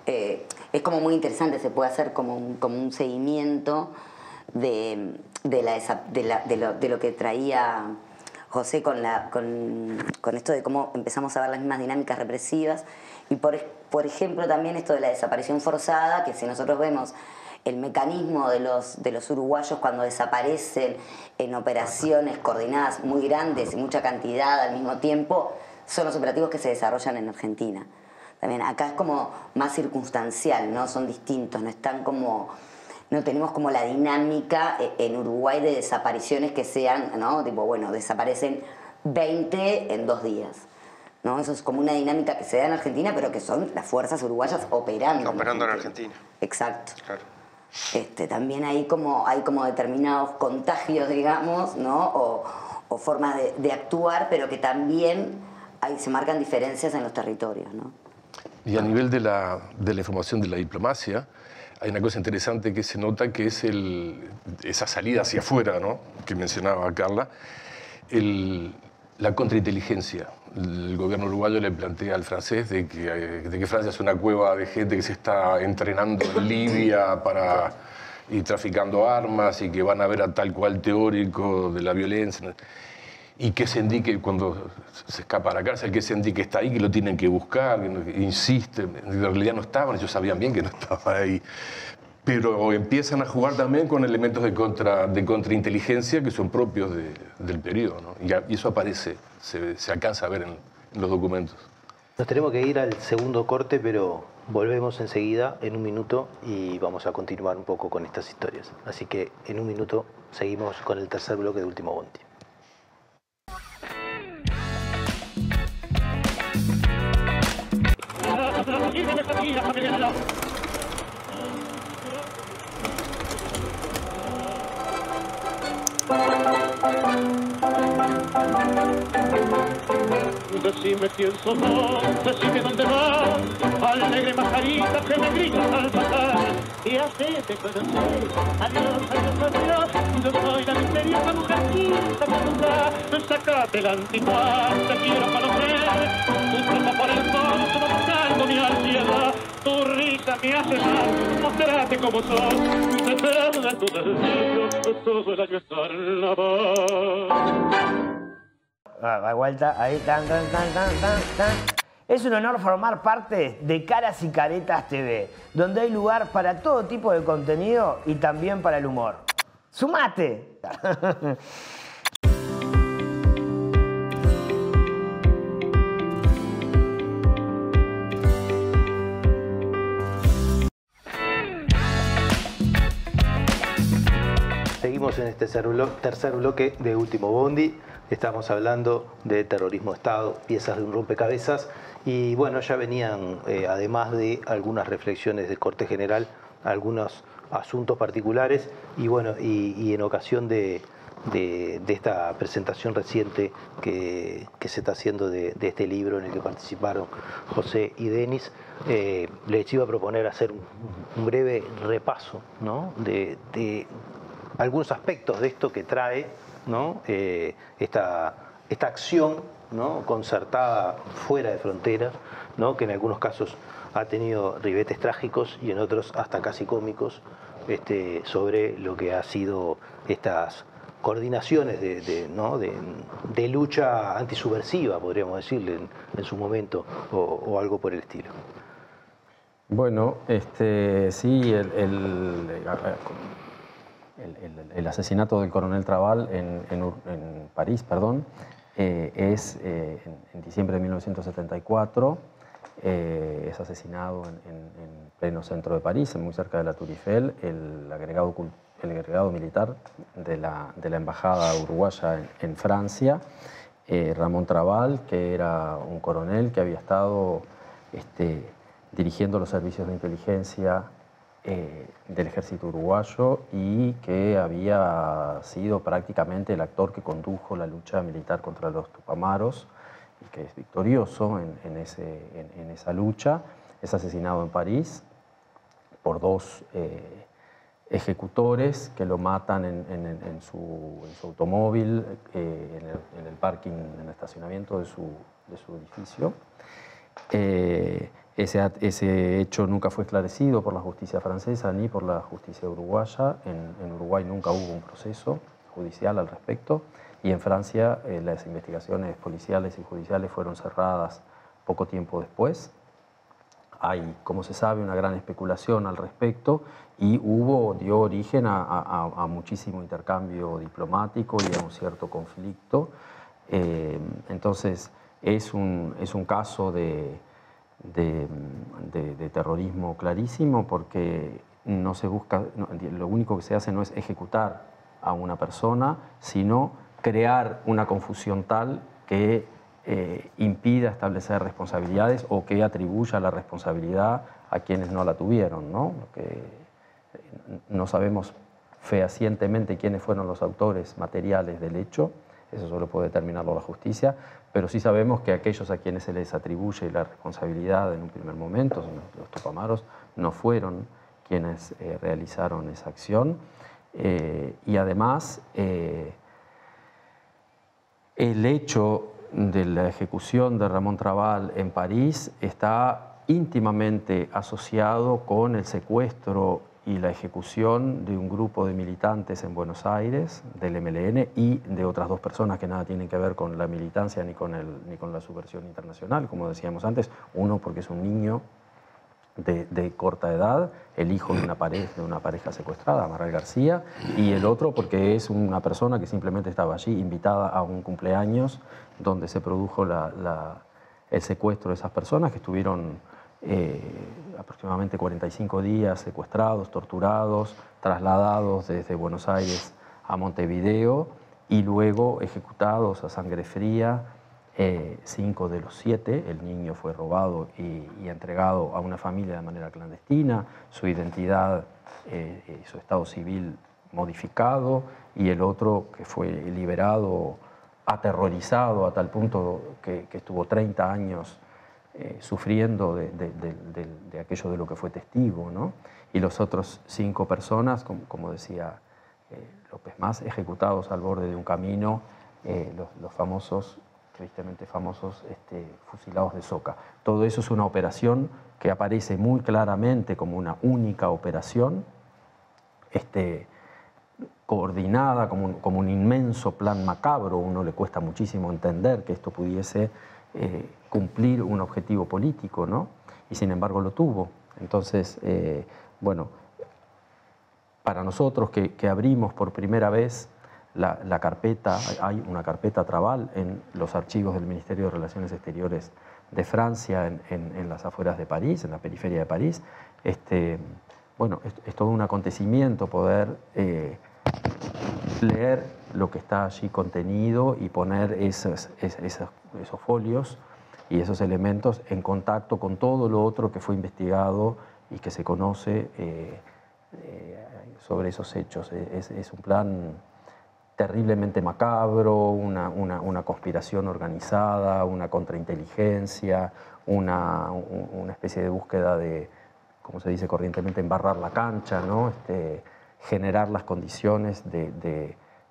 Eh, es como muy interesante, se puede hacer como como un seguimiento de, de, la, de, la- de lo, de lo que traía José con, la, con, con esto de cómo empezamos a ver las mismas dinámicas represivas y por, por ejemplo también esto de la desaparición forzada, que si nosotros vemos el mecanismo de los, de los uruguayos cuando desaparecen en operaciones coordinadas muy grandes y mucha cantidad al mismo tiempo, son los operativos que se desarrollan en Argentina. También acá es como más circunstancial, ¿no? Son distintos, no están como no tenemos como la dinámica eh, en Uruguay de desapariciones que sean, ¿no? Tipo, bueno, desaparecen 20 en dos días. ¿no? Eso es como una dinámica que se da en Argentina, pero que son las fuerzas uruguayas operando. Operando en Argentina. Exacto. Claro. Este, también hay como, hay como determinados contagios, digamos, ¿no? O, o formas de, de actuar, pero que también hay, se marcan diferencias en los territorios, ¿no? Y a nivel de la, de la información de la diplomacia, hay una cosa interesante que se nota que es el, esa salida hacia afuera, ¿no? que mencionaba Carla, el- la contrainteligencia. El gobierno uruguayo le plantea al francés de que, Francia es una cueva de gente que se está entrenando en Libia para, y traficando armas y que van a ver a tal cual teórico de la violencia y que se indique cuando se escapa a la cárcel, que se indique está ahí, que lo tienen que buscar, que, insiste. En realidad no estaban, ellos sabían bien que no estaba ahí. Pero empiezan a jugar también con elementos de, contra, de contrainteligencia que son propios de- del periodo. Y, eso aparece, se, alcanza a ver en, en los documentos. Nos tenemos que ir al segundo corte, pero volvemos enseguida, en un minuto, y vamos a continuar un poco con estas historias. Así que en un minuto seguimos con el tercer bloque de Último Bondi. Decime quién sos vos, decime dónde vas, alegre majarita que me gritas al pasar. Y así te conocí, adiós, adiós, adiós, yo soy la misteriosa mujercita que nunca sacate la antigua, te quiero conocer, tu ropa por el fondo paz. Ah, vuelta, ahí. Es un honor formar parte de Caras y Caretas TV, donde hay lugar para todo tipo de contenido y también para el humor. ¡Sumate! Seguimos en este tercer bloque de Último Bondi. Estamos hablando de terrorismo de Estado, piezas de un rompecabezas. Y bueno, ya venían, eh, además de algunas reflexiones de corte general, algunos asuntos particulares. Y bueno, y, en ocasión de, esta presentación reciente que, se está haciendo de, este libro en el que participaron José y Denis, eh, les iba a proponer hacer un, breve repaso ¿no? de algunos aspectos de esto que trae. Eh, esta, esta acción concertada fuera de fronteras, que en algunos casos ha tenido ribetes trágicos y en otros hasta casi cómicos, este, sobre lo que ha sido estas coordinaciones de, ¿no? de, lucha antisubversiva, podríamos decirle en, su momento, o, algo por el estilo. Bueno, este, sí, el el, asesinato del coronel Trabal en, París, perdón, eh, es eh, en, diciembre de 1974. Eh, es asesinado en, pleno centro de París, muy cerca de la Tour el agregado, el militar de la, de la embajada uruguaya en, Francia, Ramón Trabal, que era un coronel que había estado este, dirigiendo los servicios de inteligencia eh, del ejército uruguayo y que había sido prácticamente el actor que condujo la lucha militar contra los tupamaros y que es victorioso en, esa lucha. Es asesinado en París por dos eh, ejecutores que lo matan en, su, automóvil, eh, en, el, parking, en el estacionamiento de su, edificio. Ese, hecho nunca fue esclarecido por la justicia francesa ni por la justicia uruguaya. En, Uruguay nunca hubo un proceso judicial al respecto y en Francia eh, las investigaciones policiales y judiciales fueron cerradas poco tiempo después. Hay, como se sabe, una gran especulación al respecto y hubo, dio origen a, muchísimo intercambio diplomático y a un cierto conflicto. Eh, entonces, es un, es un caso de, de, terrorismo clarísimo porque no se busca, lo único que se hace no es ejecutar a una persona, sino crear una confusión tal que eh, impida establecer responsabilidades o que atribuya la responsabilidad a quienes no la tuvieron. ¿no? Que no sabemos fehacientemente quiénes fueron los autores materiales del hecho, eso solo puede determinarlo la justicia, pero sí sabemos que aquellos a quienes se les atribuye la responsabilidad en un primer momento, los topamaros, no fueron quienes eh, realizaron esa acción. Eh, y además, eh, el hecho de la ejecución de Ramón Trabal en París está íntimamente asociado con el secuestro y la ejecución de un grupo de militantes en Buenos Aires, del MLN, y de otras dos personas que nada tienen que ver con la militancia ni con, el, ni con la subversión internacional, como decíamos antes. Uno porque es un niño de, corta edad, el hijo de una, pareja, de una pareja secuestrada, Amaral García, y el otro porque es una persona que simplemente estaba allí invitada a un cumpleaños donde se produjo el secuestro de esas personas que estuvieron eh, aproximadamente 45 días secuestrados, torturados, trasladados desde Buenos Aires a Montevideo y luego ejecutados a sangre fría. Eh, cinco de los siete, el niño fue robado y, entregado a una familia de manera clandestina, su identidad eh, y su estado civil modificado, y el otro que fue liberado, aterrorizado a tal punto que, que estuvo 30 años eh, sufriendo de, aquello de lo que fue testigo, ¿no? Y los otros cinco personas, como, decía eh, López Más, ejecutados al borde de un camino, eh, los, famosos, tristemente famosos, este, fusilados de Soca. Todo eso es una operación que aparece muy claramente como una única operación, este, coordinada como un, como un inmenso plan macabro. Uno le cuesta muchísimo entender que esto pudiese eh, cumplir un objetivo político, ¿no? Y sin embargo lo tuvo. Entonces, eh, bueno, para nosotros que, abrimos por primera vez la, carpeta, hay una carpeta Trabal en los archivos del Ministerio de Relaciones Exteriores de Francia, en, las afueras de París, en la periferia de París. Este, bueno, es, todo un acontecimiento poder eh, leer lo que está allí contenido y poner esos, es- esos, folios y esos elementos en contacto con todo lo otro que fue investigado y que se conoce eh, eh, sobre esos hechos. Es, es un plan terriblemente macabro, una, una- conspiración organizada, una contrainteligencia, una, un- una especie de búsqueda de, como se dice corrientemente, embarrar la cancha, ¿no? Este, generar las condiciones de-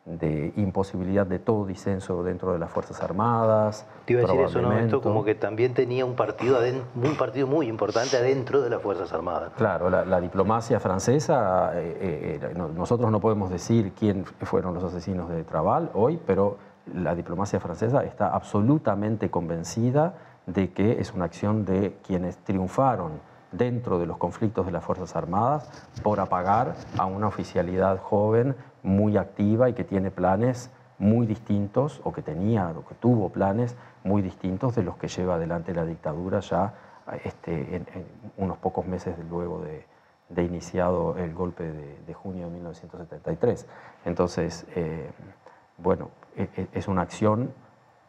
de imposibilidad de todo disenso dentro de las Fuerzas Armadas. Te iba a decir eso, ¿no? Esto como que también tenía un partido, aden- un partido muy importante adentro de las Fuerzas Armadas. Claro, la, la diplomacia francesa, eh, eh, no- nosotros no podemos decir quién fueron los asesinos de Trabal hoy, pero la diplomacia francesa está absolutamente convencida de que es una acción de quienes triunfaron dentro de los conflictos de las Fuerzas Armadas por apagar a una oficialidad joven muy activa y que tiene planes muy distintos, o que tenía, o que tuvo planes muy distintos de los que lleva adelante la dictadura ya este, en, unos pocos meses luego de, iniciado el golpe de, junio de 1973. Entonces, eh, bueno, e- e- es una acción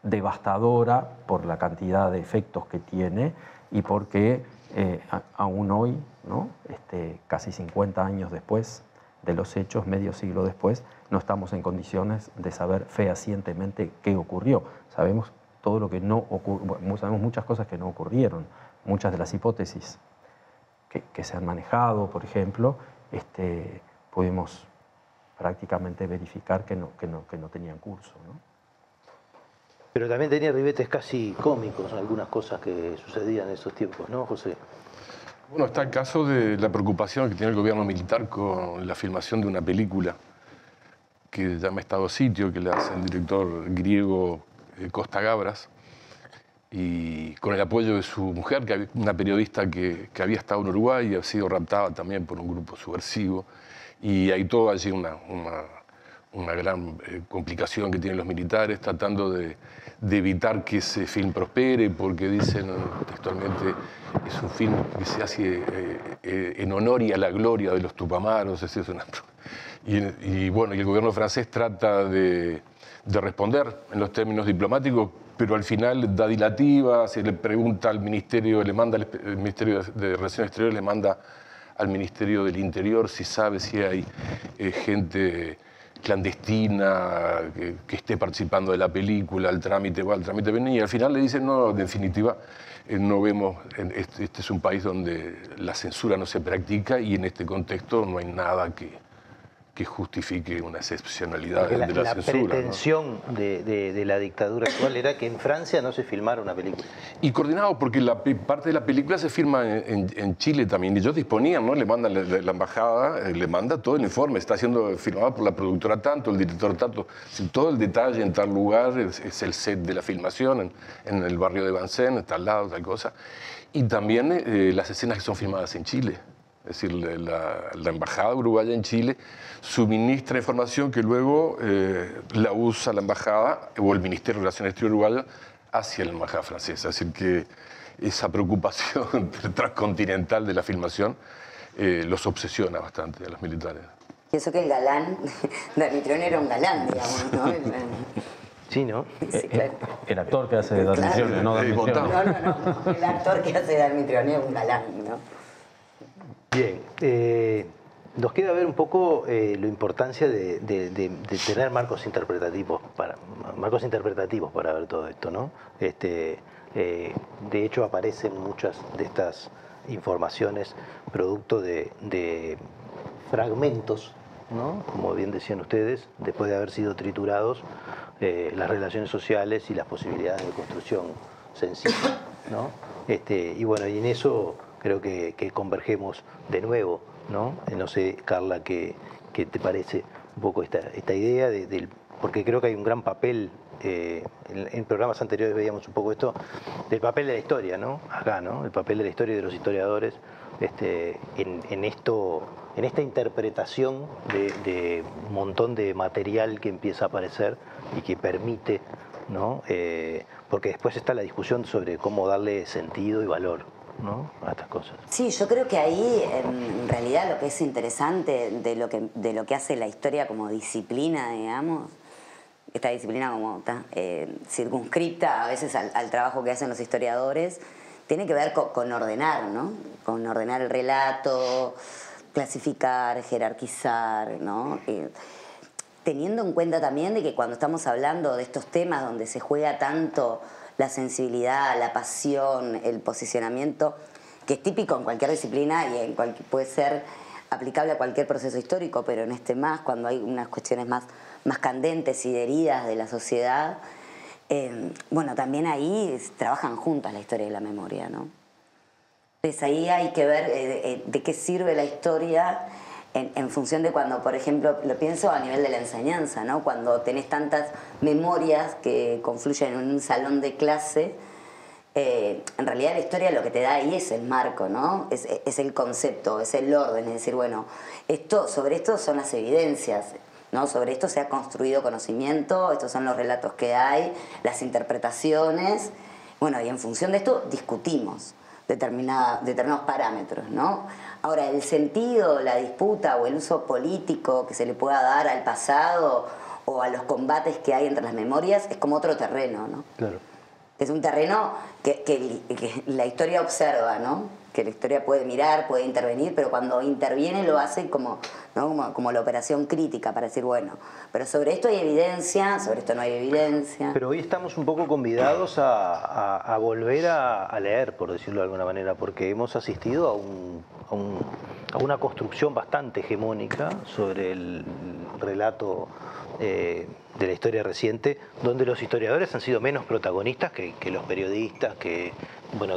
devastadora por la cantidad de efectos que tiene y porque eh, aún hoy, ¿no? este, casi 50 años después de los hechos, medio siglo después, no estamos en condiciones de saber fehacientemente qué ocurrió. Sabemos todo lo que no ocurrió, sabemos muchas cosas que no ocurrieron, muchas de las hipótesis que, se han manejado, por ejemplo, este, pudimos prácticamente verificar que no, que no, que no tenían curso. ¿no? Pero también tenía ribetes casi cómicos, algunas cosas que sucedían en esos tiempos, ¿no, José? Bueno, está el caso de la preocupación que tiene el gobierno militar con la filmación de una película que se llama Estado Sitio, que le hace el director griego eh, Costa Gabras, y con el apoyo de su mujer, que una periodista que, había estado en Uruguay y ha sido raptada también por un grupo subversivo. Y hay todo allí una, una gran eh, complicación que tienen los militares tratando de, evitar que ese film prospere, porque dicen eh, textualmente, es un film que se hace eh, en honor y a la gloria de los tupamaros. es una- y, y bueno, y el gobierno francés trata de, de responder en los términos diplomáticos, pero al final da dilativa, se le pregunta al ministerio, le manda el Ministerio de Relaciones Exteriores, le manda al Ministerio del Interior si sabe si hay gente clandestina que, que esté participando de la película, el trámite va, el trámite viene, y al final le dicen, no, en definitiva, eh, no vemos, este, este es un país donde la censura no se practica y en este contexto no hay nada que, que justifique una excepcionalidad Porque la, de la, la censura. ¿no? pretensión de, de- de la dictadura actual era que en Francia no se filmara una película. Y coordinado, porque la parte de la película se firma en, en- Chile también. Ellos disponían, ¿no? Le mandan la, la- la embajada, eh, le manda todo el informe. Está siendo filmado por la productora tanto, el director tanto. Todo el detalle en tal lugar es, es el set de la filmación, en, en el barrio de Vincennes, en tal lado, tal cosa. Y también eh, las escenas que son filmadas en Chile. Es decir, la, la embajada uruguaya en Chile suministra información que luego eh, la usa la embajada o el Ministerio de Relaciones Exteriores uruguayo hacia la embajada francesa. Es decir, que esa preocupación transcontinental de la filmación eh, los obsesiona bastante a los militares. Y eso que el galán de Anfitrión era un galán, digamos, ¿no? Sí, ¿no? Sí, claro. El actor que hace de Claro. Darmisiones, no Eh. No, no, no. El actor que hace de Anfitrión es un galán, ¿no? Bien, eh, nos queda ver un poco eh, la importancia de, tener marcos interpretativos para marcos interpretativos para ver todo esto, ¿no? Este, eh, de hecho aparecen muchas de estas informaciones producto de, de fragmentos, ¿no? Como bien decían ustedes, después de haber sido triturados, eh, las relaciones sociales y las posibilidades de construcción sencilla, ¿no? Este, y bueno, y en eso creo que, convergemos de nuevo, ¿no? Eh, No sé, Carla, ¿qué, qué te parece un poco esta, esta idea? de- porque creo que hay un gran papel, eh, en, programas anteriores veíamos un poco esto, del papel de la historia, ¿no? Acá, ¿no? El papel de la historia y de los historiadores este, en, esto, en esta interpretación de, de un montón de material que empieza a aparecer y que permite, ¿no? Eh, porque después está la discusión sobre cómo darle sentido y valor ¿no? a estas cosas. Sí, yo creo que ahí en realidad lo que es interesante de lo que, de lo que hace la historia como disciplina, digamos, esta disciplina como eh, circunscripta a veces al, trabajo que hacen los historiadores, tiene que ver con, ordenar, ¿no? Con ordenar el relato, clasificar, jerarquizar, ¿no? teniendo en cuenta también de que cuando estamos hablando de estos temas donde se juega tanto la sensibilidad, la pasión, el posicionamiento, que es típico en cualquier disciplina y en puede ser aplicable a cualquier proceso histórico, pero en este más, cuando hay unas cuestiones más, más candentes y heridas de la sociedad, eh, bueno, también ahí trabajan juntas la historia y la memoria, ¿no? Entonces ahí hay que ver eh, eh, de qué sirve la historia en, función de cuando, por ejemplo, lo pienso a nivel de la enseñanza, ¿no? Cuando tenés tantas memorias que confluyen en un salón de clase, eh, en realidad la historia lo que te da ahí es el marco, ¿no? Es, es, el concepto, es el orden, es decir, bueno, esto, sobre esto son las evidencias, ¿no? Sobre esto se ha construido conocimiento, estos son los relatos que hay, las interpretaciones, bueno, y en función de esto discutimos determinados parámetros, ¿no? Ahora, el sentido, la disputa o el uso político que se le pueda dar al pasado o a los combates que hay entre las memorias es como otro terreno, ¿no? Claro. Es un terreno que, la historia observa, ¿no? que la historia puede mirar, puede intervenir, pero cuando interviene lo hace como, ¿no? como, la operación crítica para decir, bueno, pero sobre esto hay evidencia, sobre esto no hay evidencia. Pero hoy estamos un poco convidados a, volver a, leer, por decirlo de alguna manera, porque hemos asistido a, una construcción bastante hegemónica sobre el relato eh, de la historia reciente, donde los historiadores han sido menos protagonistas que, los periodistas, que, bueno,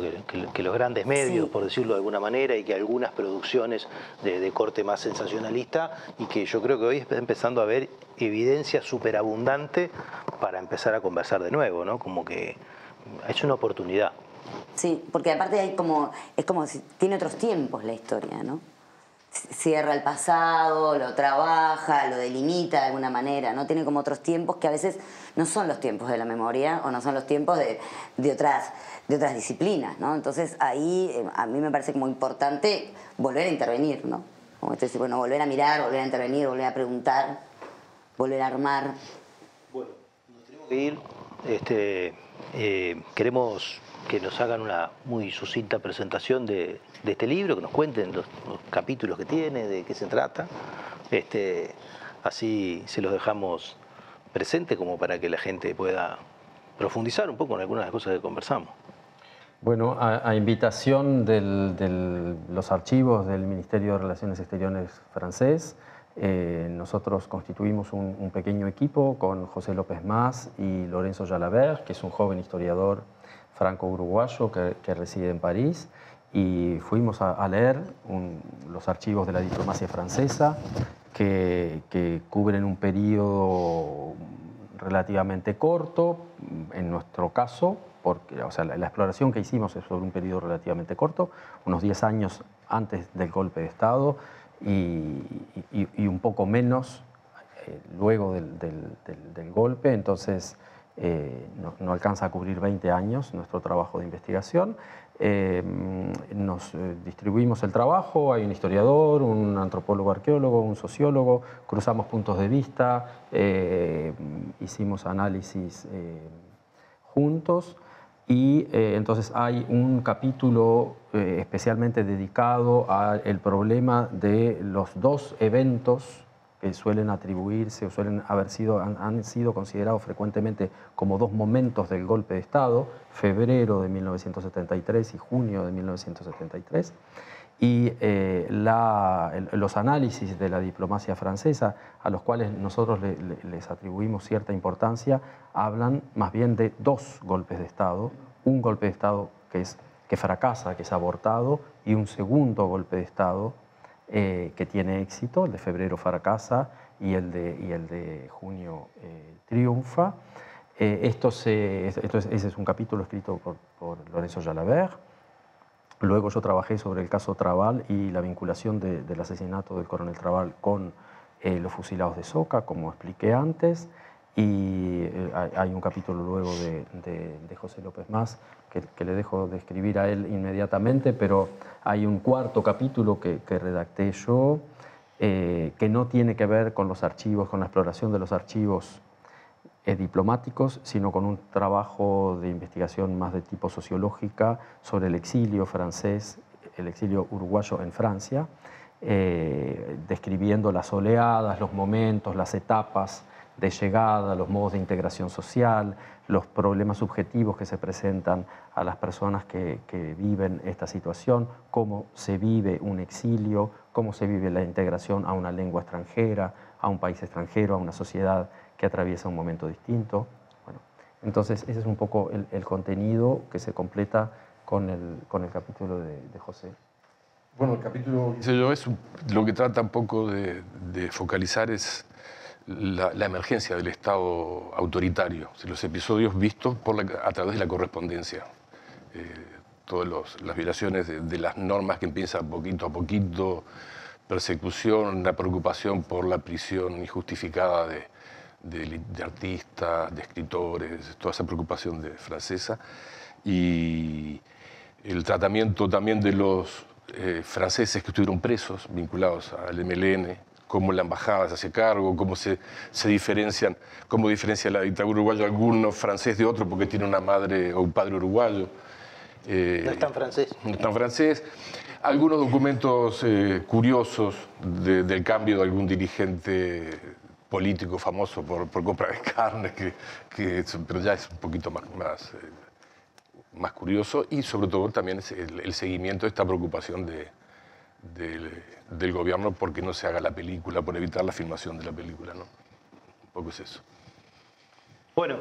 que, los grandes medios, por decirlo de alguna manera, y que algunas producciones de, corte más sensacionalista, y que yo creo que hoy está empezando a haber evidencia superabundante para empezar a conversar de nuevo, ¿no? Como que es una oportunidad. Sí, porque aparte hay como, es como si tiene otros tiempos la historia, ¿no? Cierra el pasado, lo trabaja, lo delimita de alguna manera, ¿no? Tiene como otros tiempos que a veces no son los tiempos de la memoria o no son los tiempos de, otras, de otras disciplinas, ¿no? Entonces ahí eh, a mí me parece como importante volver a intervenir, ¿no? Como decir, bueno, volver a mirar, volver a intervenir, volver a preguntar, volver a armar. Bueno, nos tenemos que ir. Este, eh, queremos que nos hagan una muy sucinta presentación de, este libro, que nos cuenten los, capítulos que tiene, de qué se trata. Este, así se los dejamos presente como para que la gente pueda profundizar un poco en algunas de las cosas que conversamos. Bueno, a, invitación de los archivos del Ministerio de Relaciones Exteriores francés, eh, nosotros constituimos un, pequeño equipo con José López Más y Lorenzo Jalabert, que es un joven historiador franco-uruguayo que, reside en París, y fuimos a, leer los archivos de la diplomacia francesa que, cubren un periodo relativamente corto, en nuestro caso, porque o sea, la, exploración que hicimos es sobre un periodo relativamente corto, unos 10 años antes del golpe de Estado y, un poco menos eh, luego del, golpe, entonces eh, no, alcanza a cubrir 20 años nuestro trabajo de investigación. Eh, nos eh, distribuimos el trabajo, hay un historiador, un antropólogo arqueólogo, un sociólogo, cruzamos puntos de vista, hicimos análisis juntos y entonces hay un capítulo especialmente dedicado al problema de los dos eventos que suelen atribuirse o suelen haber sido, han, sido considerados frecuentemente como dos momentos del golpe de Estado, febrero de 1973 y junio de 1973. Y eh, los análisis de la diplomacia francesa, a los cuales nosotros les atribuimos cierta importancia, hablan más bien de dos golpes de Estado, un golpe de Estado que, es, que fracasa, que es abortado, y un segundo golpe de Estado eh, que tiene éxito, el de febrero fracasa y el de, y el de junio eh, triunfa. Eh, esto, se, esto es, ese es un capítulo escrito por, por, Lorenzo Jalabert. Luego yo trabajé sobre el caso Trabal y la vinculación del asesinato del coronel Trabal con los fusilados de Soca, como expliqué antes. Y eh, hay- un capítulo luego de, de- de José López Más que, que le dejo de escribir a él inmediatamente, pero hay un cuarto capítulo que, que redacté yo eh, que no tiene que ver con los archivos, con la exploración de los archivos eh, diplomáticos, sino con un trabajo de investigación más de tipo sociológica sobre el exilio francés, el exilio uruguayo en Francia, eh, describiendo las oleadas, los momentos, las etapas de llegada, los modos de integración social, los problemas subjetivos que se presentan a las personas que, que viven esta situación, cómo se vive un exilio, cómo se vive la integración a una lengua extranjera, a un país extranjero, a una sociedad que atraviesa un momento distinto. Bueno, entonces ese es un poco el, el contenido que se completa con el, con el capítulo de, José. Bueno, el capítulo yo es lo que trata un poco de, de focalizar es la, la emergencia del Estado autoritario, los episodios vistos por la- a través de la correspondencia. Eh, todas las violaciones de, de las normas que empiezan poquito a poquito, persecución, la preocupación por la prisión injustificada de, de de artistas, de escritores, toda esa preocupación de francesa. Y el tratamiento también de los eh, franceses que estuvieron presos, vinculados al MLN, cómo la embajada se hace cargo, cómo se, se diferencian, cómo diferencia la dictadura uruguaya alguno francés de otro porque tiene una madre o un padre uruguayo. Eh, No es tan francés. no está en francés. Algunos documentos eh, curiosos de- del cambio de algún dirigente político famoso por, por compra de carne, que, que es- pero ya es un poquito más, más, eh, más curioso y sobre todo también es el, el seguimiento de esta preocupación de- del, del gobierno porque no se haga la película, por evitar la filmación de la película. ¿no? Un poco es eso. Bueno,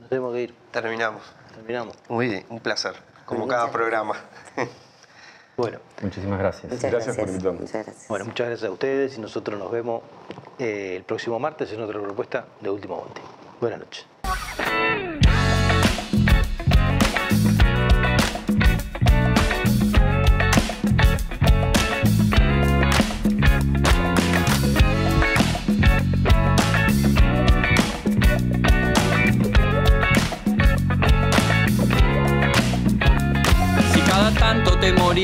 nos tenemos que ir. Terminamos. Terminamos. Muy bien, un placer, como cada programa. Bueno, Muchísimas gracias. Muchas Gracias gracias. por invitarme. Muchas gracias. bueno, muchas gracias a ustedes y nosotros nos vemos eh, el próximo martes en otra propuesta de Último Bondi. Buenas noches.